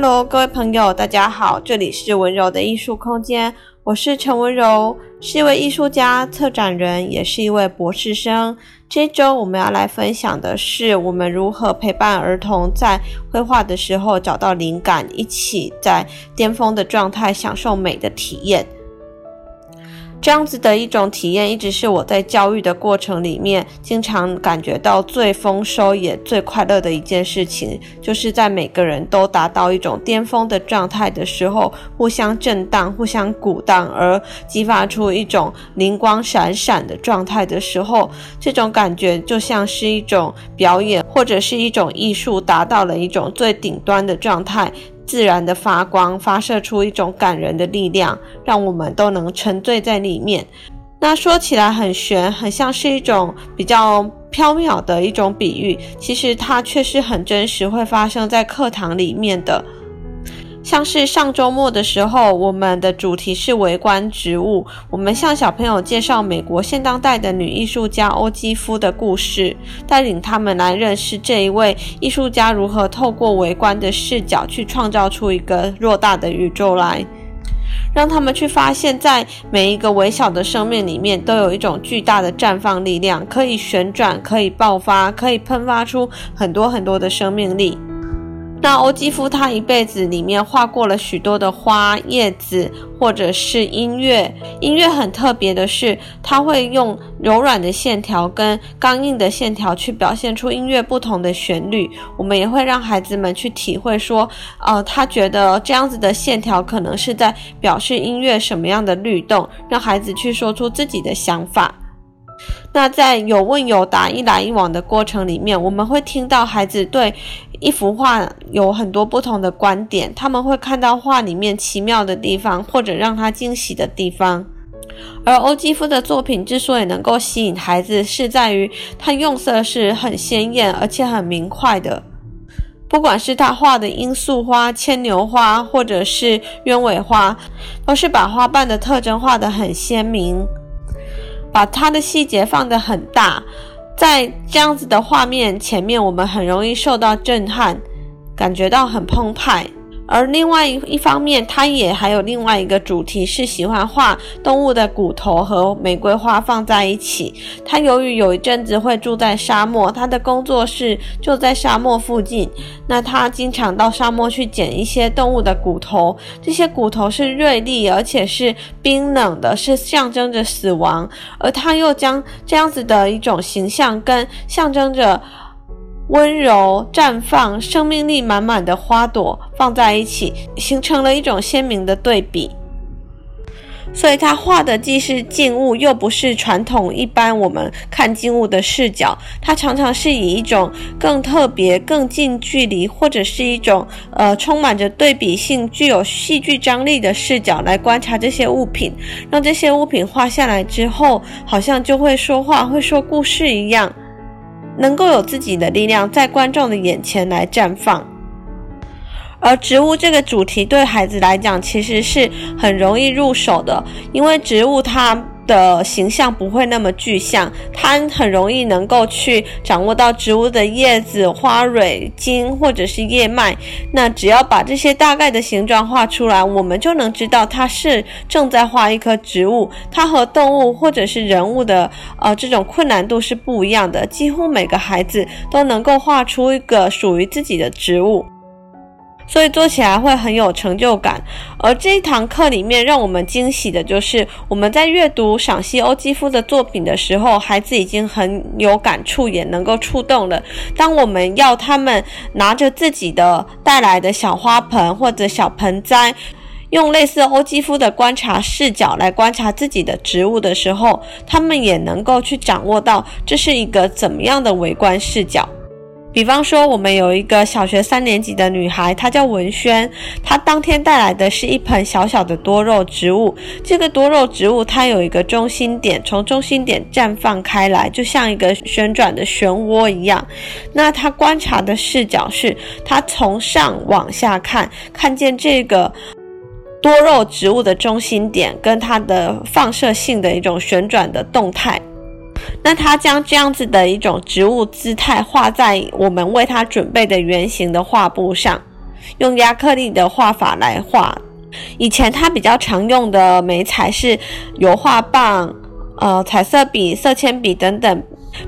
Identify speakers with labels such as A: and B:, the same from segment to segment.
A: Hello，各位朋友，大家好，这里是温柔的艺术空间，我是陈温柔，是一位艺术家、策展人，也是一位博士生。这周我们要来分享的是我们如何陪伴儿童在绘画的时候找到灵感，一起在巅峰的状态享受美的体验。这样子的一种体验，一直是我在教育的过程里面经常感觉到最丰收也最快乐的一件事情，就是在每个人都达到一种巅峰的状态的时候，互相震荡、互相鼓荡，而激发出一种灵光闪闪的状态的时候，这种感觉就像是一种表演，或者是一种艺术达到了一种最顶端的状态。自然的发光，发射出一种感人的力量，让我们都能沉醉在里面。那说起来很玄，很像是一种比较飘渺的一种比喻，其实它却是很真实，会发生在课堂里面的。像是上周末的时候，我们的主题是微观植物。我们向小朋友介绍美国现当代的女艺术家欧基夫的故事，带领他们来认识这一位艺术家如何透过微观的视角去创造出一个偌大的宇宙来，让他们去发现，在每一个微小的生命里面，都有一种巨大的绽放力量，可以旋转，可以爆发，可以喷发出很多很多的生命力。那欧姬芙她一辈子里面画过了许多的花叶子，或者是音乐。音乐很特别的是，他会用柔软的线条跟刚硬的线条去表现出音乐不同的旋律。我们也会让孩子们去体会说，呃，他觉得这样子的线条可能是在表示音乐什么样的律动，让孩子去说出自己的想法。那在有问有答、一来一往的过程里面，我们会听到孩子对一幅画有很多不同的观点，他们会看到画里面奇妙的地方，或者让他惊喜的地方。而欧姬芙的作品之所以能够吸引孩子，是在于他用色是很鲜艳而且很明快的，不管是他画的罂粟花、牵牛花，或者是鸢尾花，都是把花瓣的特征画得很鲜明。把它的细节放得很大，在这样子的画面前面，我们很容易受到震撼，感觉到很澎湃。而另外一一方面，他也还有另外一个主题，是喜欢画动物的骨头和玫瑰花放在一起。他由于有一阵子会住在沙漠，他的工作室就在沙漠附近。那他经常到沙漠去捡一些动物的骨头，这些骨头是锐利而且是冰冷的，是象征着死亡。而他又将这样子的一种形象跟象征着。温柔绽放、生命力满满的花朵放在一起，形成了一种鲜明的对比。所以，他画的既是静物，又不是传统一般我们看静物的视角。他常常是以一种更特别、更近距离，或者是一种呃充满着对比性、具有戏剧张力的视角来观察这些物品，让这些物品画下来之后，好像就会说话、会说故事一样。能够有自己的力量在观众的眼前来绽放，而植物这个主题对孩子来讲其实是很容易入手的，因为植物它。的形象不会那么具象，它很容易能够去掌握到植物的叶子、花蕊、茎或者是叶脉。那只要把这些大概的形状画出来，我们就能知道它是正在画一棵植物。它和动物或者是人物的呃这种困难度是不一样的，几乎每个孩子都能够画出一个属于自己的植物。所以做起来会很有成就感，而这一堂课里面让我们惊喜的就是，我们在阅读赏析欧姬芙的作品的时候，孩子已经很有感触，也能够触动了。当我们要他们拿着自己的带来的小花盆或者小盆栽，用类似欧姬芙的观察视角来观察自己的植物的时候，他们也能够去掌握到这是一个怎么样的微观视角。比方说，我们有一个小学三年级的女孩，她叫文轩。她当天带来的是一盆小小的多肉植物。这个多肉植物它有一个中心点，从中心点绽放开来，就像一个旋转的漩涡一样。那她观察的视角是，她从上往下看，看见这个多肉植物的中心点跟它的放射性的一种旋转的动态。那他将这样子的一种植物姿态画在我们为他准备的圆形的画布上，用亚克力的画法来画。以前他比较常用的媒材是油画棒、呃彩色笔、色铅笔等等。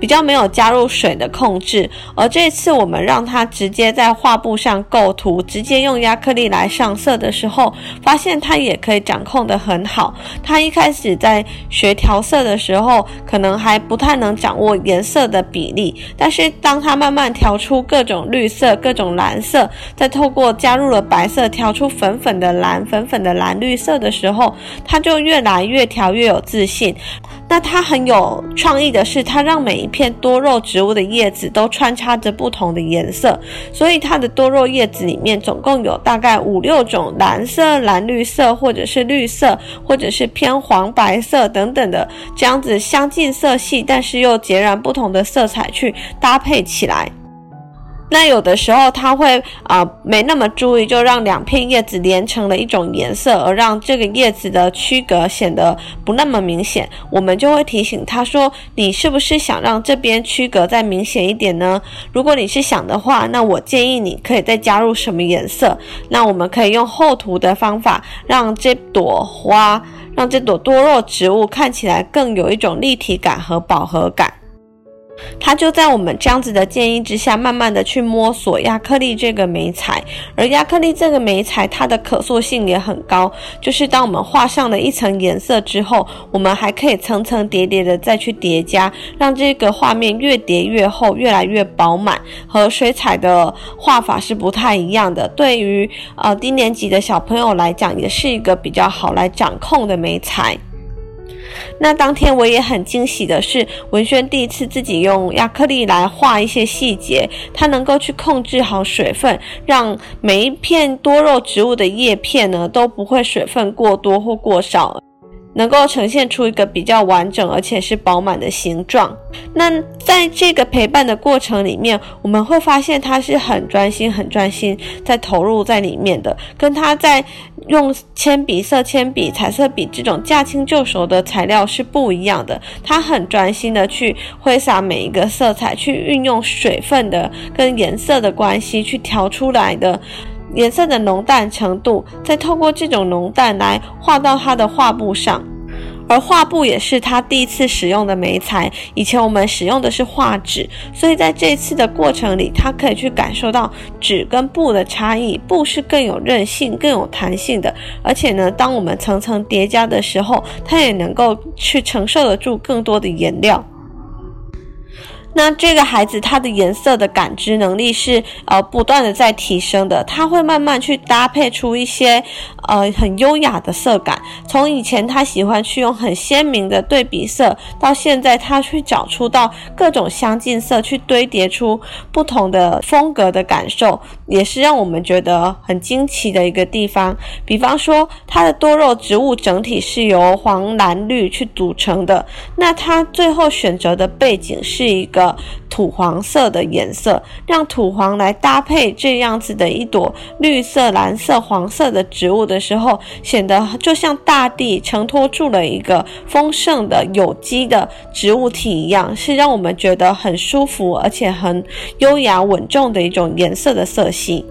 A: 比较没有加入水的控制，而这次我们让他直接在画布上构图，直接用压克力来上色的时候，发现他也可以掌控得很好。他一开始在学调色的时候，可能还不太能掌握颜色的比例，但是当他慢慢调出各种绿色、各种蓝色，再透过加入了白色调出粉粉的蓝、粉粉的蓝绿色的时候，他就越来越调越有自信。那他很有创意的是，他让每每一片多肉植物的叶子都穿插着不同的颜色，所以它的多肉叶子里面总共有大概五六种蓝色、蓝绿色，或者是绿色，或者是偏黄白色等等的这样子相近色系，但是又截然不同的色彩去搭配起来。那有的时候他会啊、没那么注意，就让两片叶子连成了一种颜色，而让这个叶子的区隔显得不那么明显。我们就会提醒他说：“你是不是想让这边区隔再明显一点呢？如果你是想的话，那我建议你可以再加入什么颜色？那我们可以用厚涂的方法，让这朵花，让这朵多肉植物看起来更有一种立体感和饱和感。”他就在我们这样子的建议之下，慢慢的去摸索压克力这个媒材，而压克力这个媒材，它的可塑性也很高。就是当我们画上了一层颜色之后，我们还可以层层叠叠的再去叠加，让这个画面越叠越厚，越来越饱满。和水彩的画法是不太一样的。对于呃低年级的小朋友来讲，也是一个比较好来掌控的媒材。那当天我也很惊喜的是，文轩第一次自己用亚克力来画一些细节，他能够去控制好水分，让每一片多肉植物的叶片呢都不会水分过多或过少。能够呈现出一个比较完整而且是饱满的形状。那在这个陪伴的过程里面，我们会发现他是很专心、很专心在投入在里面的，跟他在用铅笔、色铅笔、彩色笔这种驾轻就熟的材料是不一样的。他很专心的去挥洒每一个色彩，去运用水分的跟颜色的关系去调出来的。颜色的浓淡程度，再透过这种浓淡来画到他的画布上，而画布也是他第一次使用的媒材。以前我们使用的是画纸，所以在这次的过程里，他可以去感受到纸跟布的差异。布是更有韧性、更有弹性的，而且呢，当我们层层叠加的时候，它也能够去承受得住更多的颜料。那这个孩子他的颜色的感知能力是呃不断的在提升的，他会慢慢去搭配出一些呃很优雅的色感。从以前他喜欢去用很鲜明的对比色，到现在他去找出到各种相近色，去堆叠出不同的风格的感受，也是让我们觉得很惊奇的一个地方。比方说，它的多肉植物整体是由黄、蓝、绿去组成的，那它最后选择的背景是一个。土黄色的颜色，让土黄来搭配这样子的一朵绿色、蓝色、黄色的植物的时候，显得就像大地承托住了一个丰盛的有机的植物体一样，是让我们觉得很舒服而且很优雅稳重的一种颜色的色系。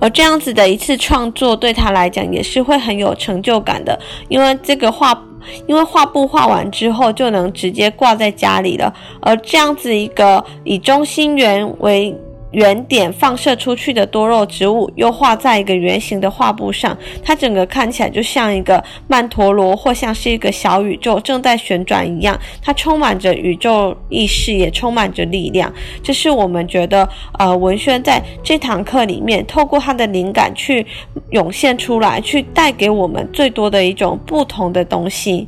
A: 而这样子的一次创作对他来讲也是会很有成就感的，因为这个画。因为画布画完之后就能直接挂在家里了，而这样子一个以中心圆为圆点放射出去的多肉植物，又画在一个圆形的画布上，它整个看起来就像一个曼陀罗，或像是一个小宇宙正在旋转一样。它充满着宇宙意识，也充满着力量。这是我们觉得，呃，文轩在这堂课里面，透过他的灵感去涌现出来，去带给我们最多的一种不同的东西。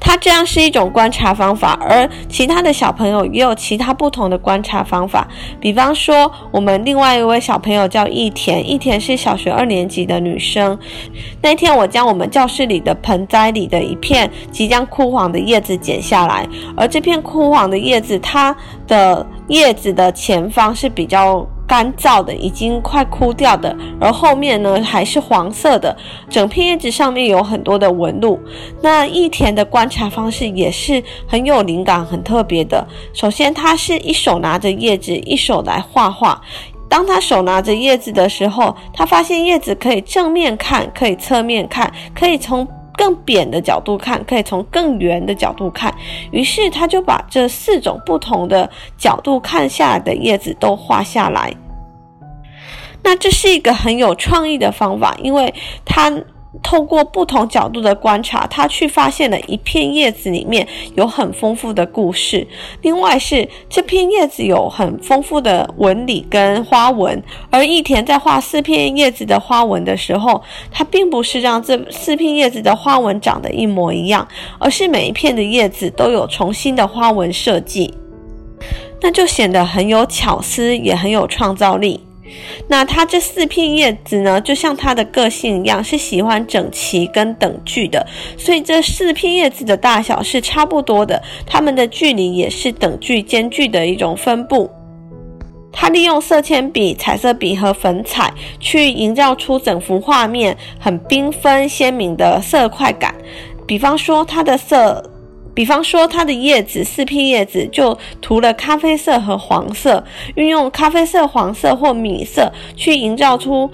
A: 他这样是一种观察方法，而其他的小朋友也有其他不同的观察方法。比方说，我们另外一位小朋友叫易田，易田是小学二年级的女生。那天我将我们教室里的盆栽里的一片即将枯黄的叶子剪下来，而这片枯黄的叶子，它的叶子的前方是比较。干燥的，已经快枯掉的，而后面呢还是黄色的，整片叶子上面有很多的纹路。那易田的观察方式也是很有灵感、很特别的。首先，他是一手拿着叶子，一手来画画。当他手拿着叶子的时候，他发现叶子可以正面看，可以侧面看，可以从更扁的角度看，可以从更圆的角度看。于是他就把这四种不同的角度看下来的叶子都画下来。那这是一个很有创意的方法，因为它。透过不同角度的观察，他去发现了一片叶子里面有很丰富的故事。另外是这片叶子有很丰富的纹理跟花纹，而义田在画四片叶子的花纹的时候，他并不是让这四片叶子的花纹长得一模一样，而是每一片的叶子都有重新的花纹设计，那就显得很有巧思，也很有创造力。那它这四片叶子呢，就像它的个性一样，是喜欢整齐跟等距的，所以这四片叶子的大小是差不多的，它们的距离也是等距间距的一种分布。它利用色铅笔、彩色笔和粉彩去营造出整幅画面很缤纷鲜明的色块感，比方说它的色。比方说，它的叶子四片叶子就涂了咖啡色和黄色，运用咖啡色、黄色或米色去营造出，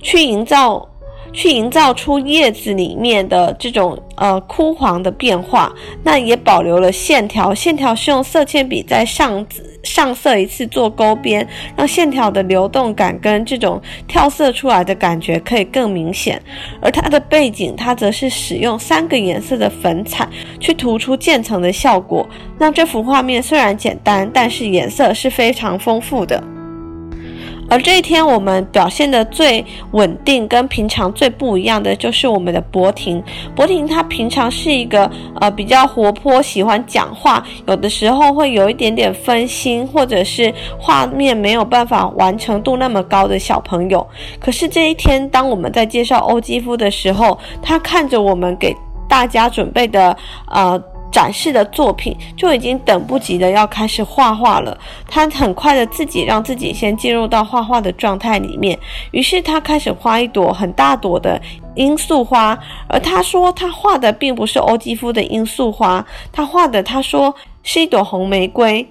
A: 去营造。去营造出叶子里面的这种呃枯黄的变化，那也保留了线条。线条是用色铅笔在上上色一次做勾边，让线条的流动感跟这种跳色出来的感觉可以更明显。而它的背景，它则是使用三个颜色的粉彩去涂出渐层的效果，让这幅画面虽然简单，但是颜色是非常丰富的。而这一天，我们表现得最稳定，跟平常最不一样的，就是我们的博婷。博婷她平常是一个呃比较活泼，喜欢讲话，有的时候会有一点点分心，或者是画面没有办法完成度那么高的小朋友。可是这一天，当我们在介绍欧基夫的时候，他看着我们给大家准备的呃。展示的作品就已经等不及的要开始画画了。他很快的自己让自己先进入到画画的状态里面，于是他开始画一朵很大朵的罂粟花。而他说他画的并不是欧几夫的罂粟花，他画的他说是一朵红玫瑰。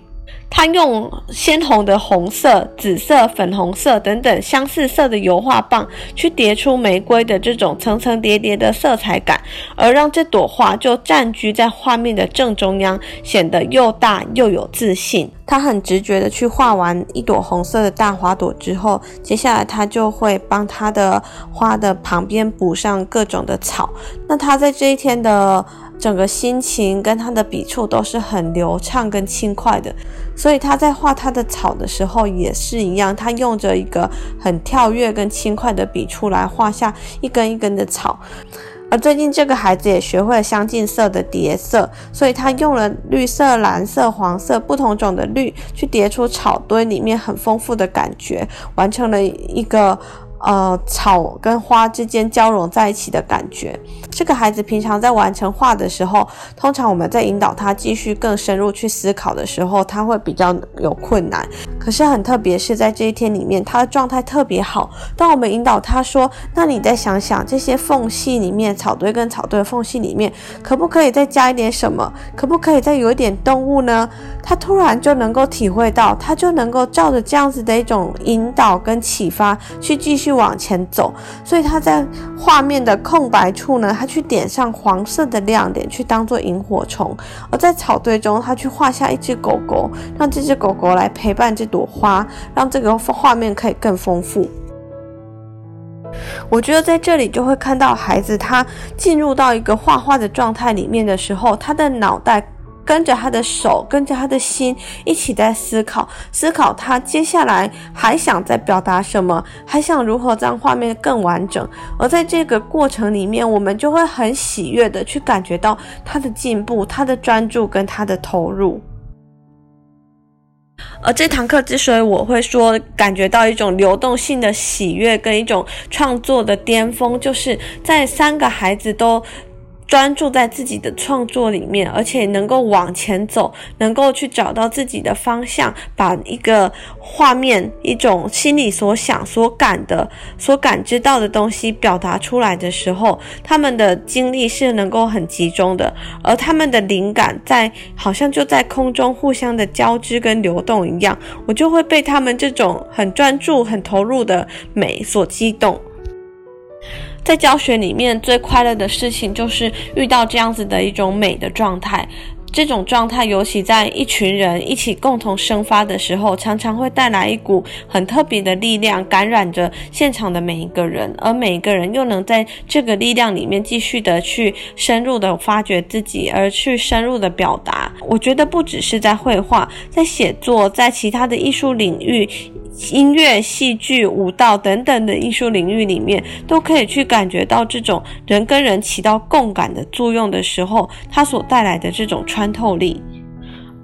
A: 他用鲜红的红色、紫色、粉红色等等相似色的油画棒去叠出玫瑰的这种层层叠叠的色彩感，而让这朵花就占据在画面的正中央，显得又大又有自信。他很直觉的去画完一朵红色的大花朵之后，接下来他就会帮他的花的旁边补上各种的草。那他在这一天的。整个心情跟他的笔触都是很流畅跟轻快的，所以他在画他的草的时候也是一样，他用着一个很跳跃跟轻快的笔触来画下一根一根的草。而最近这个孩子也学会了相近色的叠色，所以他用了绿色、蓝色、黄色不同种的绿去叠出草堆里面很丰富的感觉，完成了一个。呃，草跟花之间交融在一起的感觉。这个孩子平常在完成画的时候，通常我们在引导他继续更深入去思考的时候，他会比较有困难。可是很特别是在这一天里面，他的状态特别好。当我们引导他说：“那你再想想这些缝隙里面，草堆跟草堆的缝隙里面，可不可以再加一点什么？可不可以再有一点动物呢？”他突然就能够体会到，他就能够照着这样子的一种引导跟启发去继续。往前走，所以他在画面的空白处呢，他去点上黄色的亮点，去当做萤火虫；而在草堆中，他去画下一只狗狗，让这只狗狗来陪伴这朵花，让这个画面可以更丰富。我觉得在这里就会看到孩子他进入到一个画画的状态里面的时候，他的脑袋。跟着他的手，跟着他的心一起在思考，思考他接下来还想再表达什么，还想如何让画面更完整。而在这个过程里面，我们就会很喜悦的去感觉到他的进步、他的专注跟他的投入。而这堂课之所以我会说感觉到一种流动性的喜悦跟一种创作的巅峰，就是在三个孩子都。专注在自己的创作里面，而且能够往前走，能够去找到自己的方向，把一个画面、一种心里所想、所感的、所感知到的东西表达出来的时候，他们的精力是能够很集中的，而他们的灵感在好像就在空中互相的交织跟流动一样，我就会被他们这种很专注、很投入的美所激动。在教学里面最快乐的事情就是遇到这样子的一种美的状态，这种状态尤其在一群人一起共同生发的时候，常常会带来一股很特别的力量，感染着现场的每一个人，而每一个人又能在这个力量里面继续的去深入的发掘自己，而去深入的表达。我觉得不只是在绘画，在写作，在其他的艺术领域。音乐、戏剧、舞蹈等等的艺术领域里面，都可以去感觉到这种人跟人起到共感的作用的时候，它所带来的这种穿透力。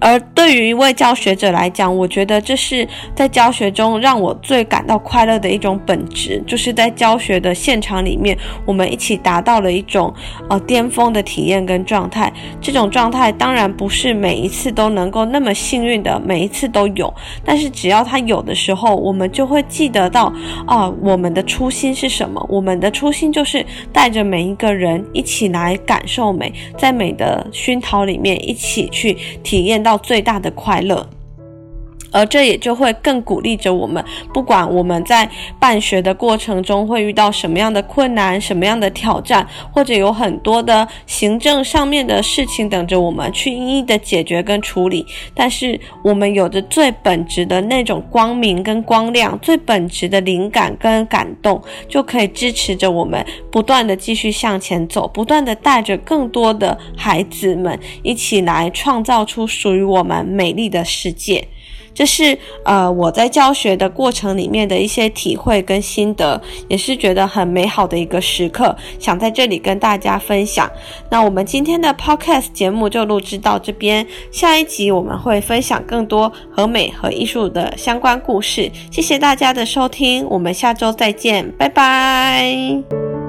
A: 而对于一位教学者来讲，我觉得这是在教学中让我最感到快乐的一种本质，就是在教学的现场里面，我们一起达到了一种呃巅峰的体验跟状态。这种状态当然不是每一次都能够那么幸运的，每一次都有，但是只要它有的时候，我们就会记得到啊、我们的初心是什么？我们的初心就是带着每一个人一起来感受美，在美的熏陶里面一起去体验到最大的快乐。而这也就会更鼓励着我们，不管我们在办学的过程中会遇到什么样的困难、什么样的挑战，或者有很多的行政上面的事情等着我们去一一的解决跟处理。但是我们有着最本质的那种光明跟光亮，最本质的灵感跟感动，就可以支持着我们不断的继续向前走，不断的带着更多的孩子们一起来创造出属于我们美丽的世界。这是呃我在教学的过程里面的一些体会跟心得，也是觉得很美好的一个时刻，想在这里跟大家分享。那我们今天的 Podcast 节目就录制到这边，下一集我们会分享更多和美和艺术的相关故事。谢谢大家的收听，我们下周再见，拜拜。